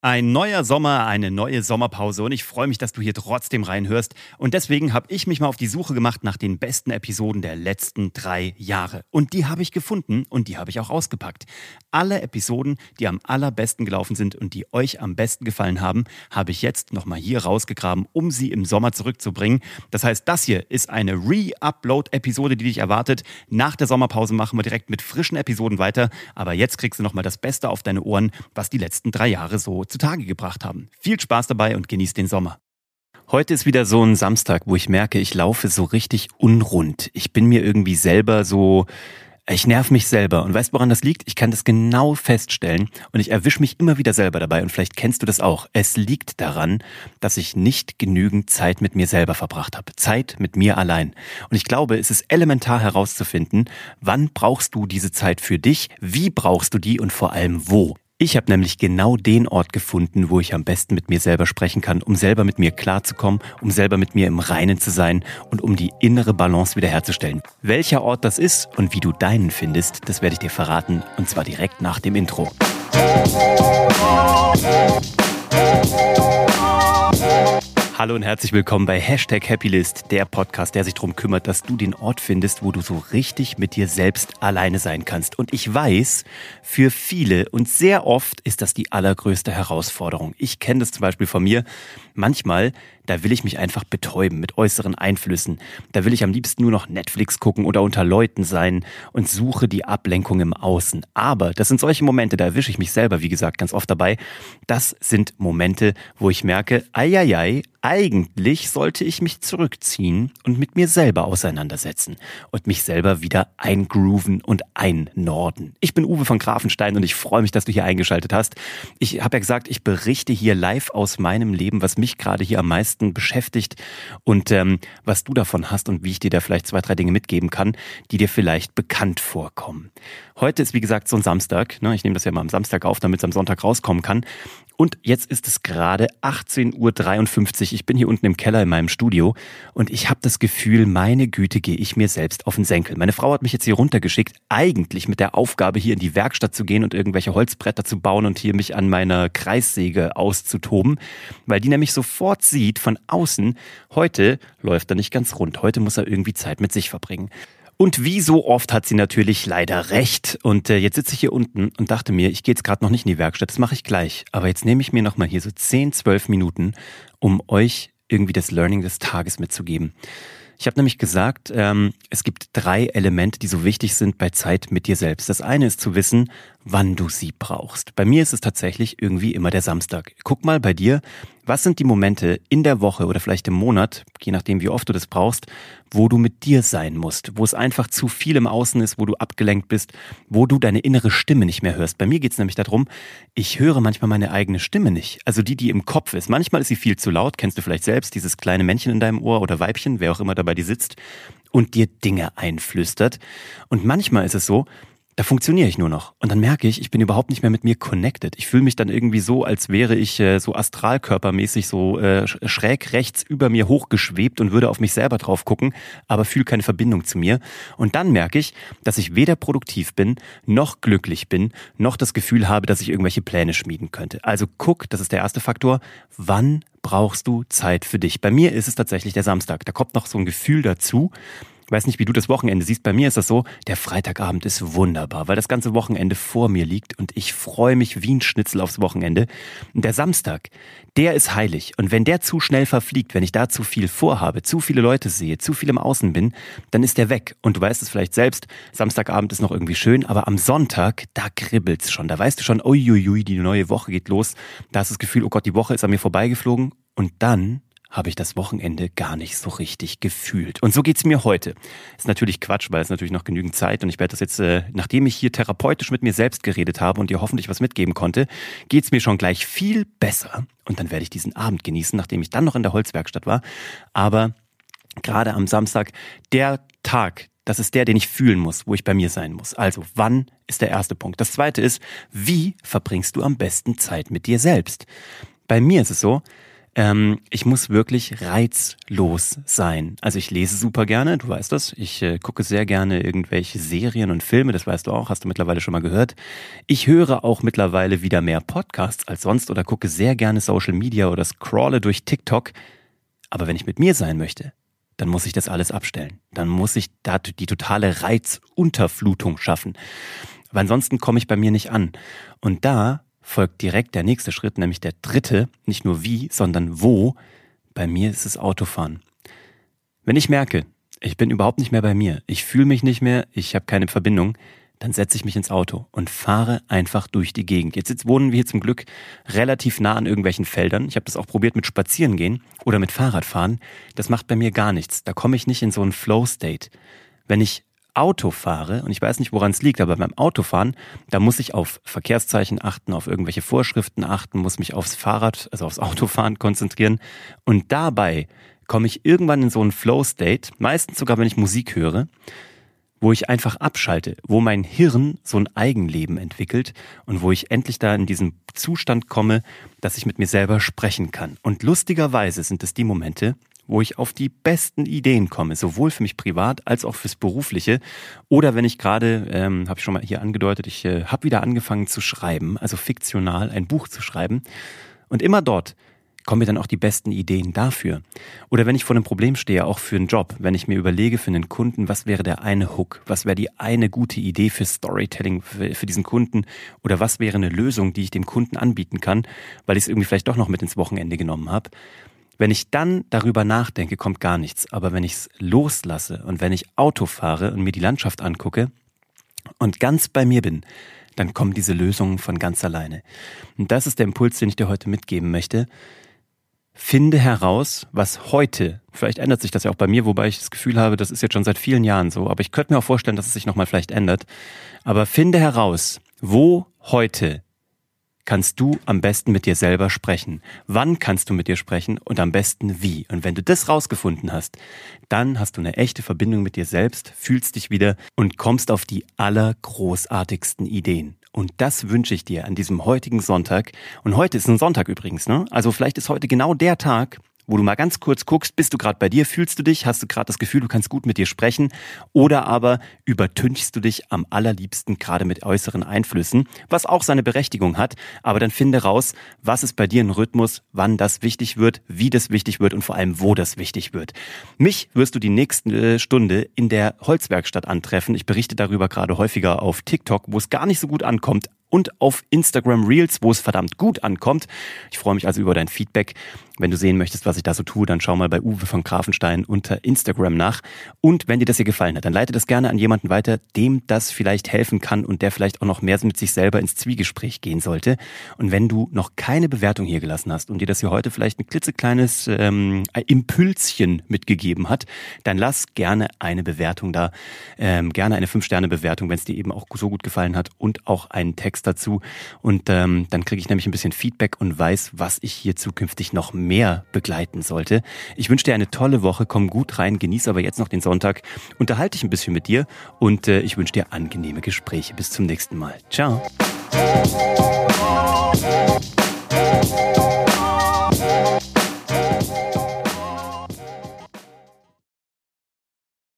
Ein neuer Sommer, eine neue Sommerpause und ich freue mich, dass du hier trotzdem reinhörst. Und deswegen habe ich mich mal auf die Suche gemacht nach den besten Episoden der letzten drei Jahre. Und die habe ich gefunden und die habe ich auch ausgepackt. Alle Episoden, die am allerbesten gelaufen sind und die euch am besten gefallen haben, habe ich jetzt nochmal hier rausgegraben, um sie im Sommer zurückzubringen. Das heißt, das hier ist eine Re-Upload-Episode, die dich erwartet. Nach der Sommerpause machen wir direkt mit frischen Episoden weiter. Aber jetzt kriegst du nochmal das Beste auf deine Ohren, was die letzten drei Jahre so zutage gebracht haben. Viel Spaß dabei und genießt den Sommer. Heute ist wieder so ein Samstag, wo ich merke, ich laufe so richtig unrund. Ich bin mir irgendwie selber so, ich nerv mich selber. Und weißt, woran das liegt? Ich kann das genau feststellen und ich erwische mich immer wieder selber dabei. Und vielleicht kennst du das auch. Es liegt daran, dass ich nicht genügend Zeit mit mir selber verbracht habe. Zeit mit mir allein. Und ich glaube, es ist elementar herauszufinden, wann brauchst du diese Zeit für dich, wie brauchst du die und vor allem wo. Ich habe nämlich genau den Ort gefunden, wo ich am besten mit mir selber sprechen kann, um selber mit mir klarzukommen, um selber mit mir im Reinen zu sein und um die innere Balance wiederherzustellen. Welcher Ort das ist und wie du deinen findest, das werde ich dir verraten und zwar direkt nach dem Intro. Hallo und herzlich willkommen bei Hashtag Happylist, der Podcast, der sich darum kümmert, dass du den Ort findest, wo du so richtig mit dir selbst alleine sein kannst. Und ich weiß, für viele und sehr oft ist das die allergrößte Herausforderung. Ich kenne das zum Beispiel von mir. Manchmal da will ich mich einfach betäuben mit äußeren Einflüssen. Da will ich am liebsten nur noch Netflix gucken oder unter Leuten sein und suche die Ablenkung im Außen. Aber das sind solche Momente, da erwische ich mich selber, wie gesagt, ganz oft dabei. Das sind Momente, wo ich merke, eieiei, eigentlich sollte ich mich zurückziehen und mit mir selber auseinandersetzen und mich selber wieder eingrooven und einnorden. Ich bin Uwe von Grafenstein und ich freue mich, dass du hier eingeschaltet hast. Ich habe ja gesagt, ich berichte hier live aus meinem Leben, was mich gerade hier am meisten meisten beschäftigt und ähm, was du davon hast und wie ich dir da vielleicht zwei, drei Dinge mitgeben kann, die dir vielleicht bekannt vorkommen. Heute ist wie gesagt so ein Samstag. Ne? Ich nehme das ja mal am Samstag auf, damit es am Sonntag rauskommen kann. Und jetzt ist es gerade 18.53 Uhr. Ich bin hier unten im Keller in meinem Studio und ich habe das Gefühl, meine Güte, gehe ich mir selbst auf den Senkel. Meine Frau hat mich jetzt hier runtergeschickt, eigentlich mit der Aufgabe, hier in die Werkstatt zu gehen und irgendwelche Holzbretter zu bauen und hier mich an meiner Kreissäge auszutoben, weil die nämlich sofort sieht von außen, heute läuft er nicht ganz rund, heute muss er irgendwie Zeit mit sich verbringen. Und wie so oft hat sie natürlich leider recht. Und äh, jetzt sitze ich hier unten und dachte mir, ich gehe jetzt gerade noch nicht in die Werkstatt, das mache ich gleich. Aber jetzt nehme ich mir nochmal hier so 10, 12 Minuten, um euch irgendwie das Learning des Tages mitzugeben. Ich habe nämlich gesagt, ähm, es gibt drei Elemente, die so wichtig sind bei Zeit mit dir selbst. Das eine ist zu wissen, wann du sie brauchst. Bei mir ist es tatsächlich irgendwie immer der Samstag. Guck mal bei dir, was sind die Momente in der Woche oder vielleicht im Monat, je nachdem wie oft du das brauchst, wo du mit dir sein musst, wo es einfach zu viel im Außen ist, wo du abgelenkt bist, wo du deine innere Stimme nicht mehr hörst. Bei mir geht es nämlich darum, ich höre manchmal meine eigene Stimme nicht. Also die, die im Kopf ist. Manchmal ist sie viel zu laut, kennst du vielleicht selbst, dieses kleine Männchen in deinem Ohr oder Weibchen, wer auch immer da bei dir sitzt und dir Dinge einflüstert. Und manchmal ist es so, da funktioniere ich nur noch. Und dann merke ich, ich bin überhaupt nicht mehr mit mir connected. Ich fühle mich dann irgendwie so, als wäre ich äh, so astralkörpermäßig so äh, schräg rechts über mir hochgeschwebt und würde auf mich selber drauf gucken, aber fühle keine Verbindung zu mir. Und dann merke ich, dass ich weder produktiv bin, noch glücklich bin, noch das Gefühl habe, dass ich irgendwelche Pläne schmieden könnte. Also guck, das ist der erste Faktor, wann brauchst du Zeit für dich? Bei mir ist es tatsächlich der Samstag. Da kommt noch so ein Gefühl dazu, weiß nicht, wie du das Wochenende siehst. Bei mir ist das so, der Freitagabend ist wunderbar, weil das ganze Wochenende vor mir liegt und ich freue mich wie ein Schnitzel aufs Wochenende. Und der Samstag, der ist heilig. Und wenn der zu schnell verfliegt, wenn ich da zu viel vorhabe, zu viele Leute sehe, zu viel im Außen bin, dann ist der weg. Und du weißt es vielleicht selbst, Samstagabend ist noch irgendwie schön, aber am Sonntag, da kribbelt's schon. Da weißt du schon, uiuiui, die neue Woche geht los. Da hast du das Gefühl, oh Gott, die Woche ist an mir vorbeigeflogen. Und dann habe ich das Wochenende gar nicht so richtig gefühlt. Und so geht's mir heute. Ist natürlich Quatsch, weil es natürlich noch genügend Zeit und ich werde das jetzt, äh, nachdem ich hier therapeutisch mit mir selbst geredet habe und dir hoffentlich was mitgeben konnte, geht's mir schon gleich viel besser. Und dann werde ich diesen Abend genießen, nachdem ich dann noch in der Holzwerkstatt war. Aber gerade am Samstag, der Tag, das ist der, den ich fühlen muss, wo ich bei mir sein muss. Also, wann ist der erste Punkt? Das zweite ist, wie verbringst du am besten Zeit mit dir selbst? Bei mir ist es so, Ähm, ich muss wirklich reizlos sein. Also ich lese super gerne, du weißt das. Ich äh, gucke sehr gerne irgendwelche Serien und Filme, das weißt du auch, hast du mittlerweile schon mal gehört. Ich höre auch mittlerweile wieder mehr Podcasts als sonst oder gucke sehr gerne Social Media oder scrolle durch TikTok. Aber wenn ich mit mir sein möchte, dann muss ich das alles abstellen. Dann muss ich da die totale Reizunterflutung schaffen. Weil ansonsten komme ich bei mir nicht an. Und da folgt direkt der nächste Schritt, nämlich der dritte, nicht nur wie, sondern wo. Bei mir ist es Autofahren. Wenn ich merke, ich bin überhaupt nicht mehr bei mir, ich fühle mich nicht mehr, ich habe keine Verbindung, dann setze ich mich ins Auto und fahre einfach durch die Gegend. Jetzt, jetzt wohnen wir hier zum Glück relativ nah an irgendwelchen Feldern. Ich habe das auch probiert mit Spazierengehen oder mit Fahrradfahren. Das macht bei mir gar nichts. Da komme ich nicht in so einen Flow-State. Wenn ich Auto fahre, und ich weiß nicht, woran es liegt, aber beim Autofahren, da muss ich auf Verkehrszeichen achten, auf irgendwelche Vorschriften achten, muss mich aufs Fahrrad, also aufs Autofahren konzentrieren. Und dabei komme ich irgendwann in so einen Flow-State, meistens sogar, wenn ich Musik höre wo ich einfach abschalte, wo mein Hirn so ein Eigenleben entwickelt und wo ich endlich da in diesen Zustand komme, dass ich mit mir selber sprechen kann. Und lustigerweise sind es die Momente, wo ich auf die besten Ideen komme, sowohl für mich privat als auch fürs berufliche. Oder wenn ich gerade, ähm, habe ich schon mal hier angedeutet, ich äh, habe wieder angefangen zu schreiben, also fiktional ein Buch zu schreiben. Und immer dort kommen mir dann auch die besten Ideen dafür. Oder wenn ich vor einem Problem stehe, auch für einen Job, wenn ich mir überlege für einen Kunden, was wäre der eine Hook, was wäre die eine gute Idee für Storytelling für, für diesen Kunden oder was wäre eine Lösung, die ich dem Kunden anbieten kann, weil ich es irgendwie vielleicht doch noch mit ins Wochenende genommen habe. Wenn ich dann darüber nachdenke, kommt gar nichts. Aber wenn ich es loslasse und wenn ich Auto fahre und mir die Landschaft angucke und ganz bei mir bin, dann kommen diese Lösungen von ganz alleine. Und das ist der Impuls, den ich dir heute mitgeben möchte. Finde heraus, was heute, vielleicht ändert sich das ja auch bei mir, wobei ich das Gefühl habe, das ist jetzt schon seit vielen Jahren so, aber ich könnte mir auch vorstellen, dass es sich nochmal vielleicht ändert. Aber finde heraus, wo heute kannst du am besten mit dir selber sprechen? Wann kannst du mit dir sprechen und am besten wie? Und wenn du das rausgefunden hast, dann hast du eine echte Verbindung mit dir selbst, fühlst dich wieder und kommst auf die allergroßartigsten Ideen. Und das wünsche ich dir an diesem heutigen Sonntag. Und heute ist ein Sonntag übrigens, ne? Also vielleicht ist heute genau der Tag, wo du mal ganz kurz guckst, bist du gerade bei dir, fühlst du dich, hast du gerade das Gefühl, du kannst gut mit dir sprechen oder aber übertünchst du dich am allerliebsten gerade mit äußeren Einflüssen, was auch seine Berechtigung hat, aber dann finde raus, was ist bei dir ein Rhythmus, wann das wichtig wird, wie das wichtig wird und vor allem, wo das wichtig wird. Mich wirst du die nächste Stunde in der Holzwerkstatt antreffen. Ich berichte darüber gerade häufiger auf TikTok, wo es gar nicht so gut ankommt, und auf Instagram Reels, wo es verdammt gut ankommt. Ich freue mich also über dein Feedback. Wenn du sehen möchtest, was ich da so tue, dann schau mal bei Uwe von Grafenstein unter Instagram nach. Und wenn dir das hier gefallen hat, dann leite das gerne an jemanden weiter, dem das vielleicht helfen kann und der vielleicht auch noch mehr mit sich selber ins Zwiegespräch gehen sollte. Und wenn du noch keine Bewertung hier gelassen hast und dir das hier heute vielleicht ein klitzekleines ähm, Impulschen mitgegeben hat, dann lass gerne eine Bewertung da. Ähm, gerne eine 5-Sterne-Bewertung, wenn es dir eben auch so gut gefallen hat und auch einen Text dazu. Und ähm, dann kriege ich nämlich ein bisschen Feedback und weiß, was ich hier zukünftig noch mehr begleiten sollte. Ich wünsche dir eine tolle Woche, komm gut rein, genieß aber jetzt noch den Sonntag, unterhalte dich ein bisschen mit dir und äh, ich wünsche dir angenehme Gespräche. Bis zum nächsten Mal. Ciao.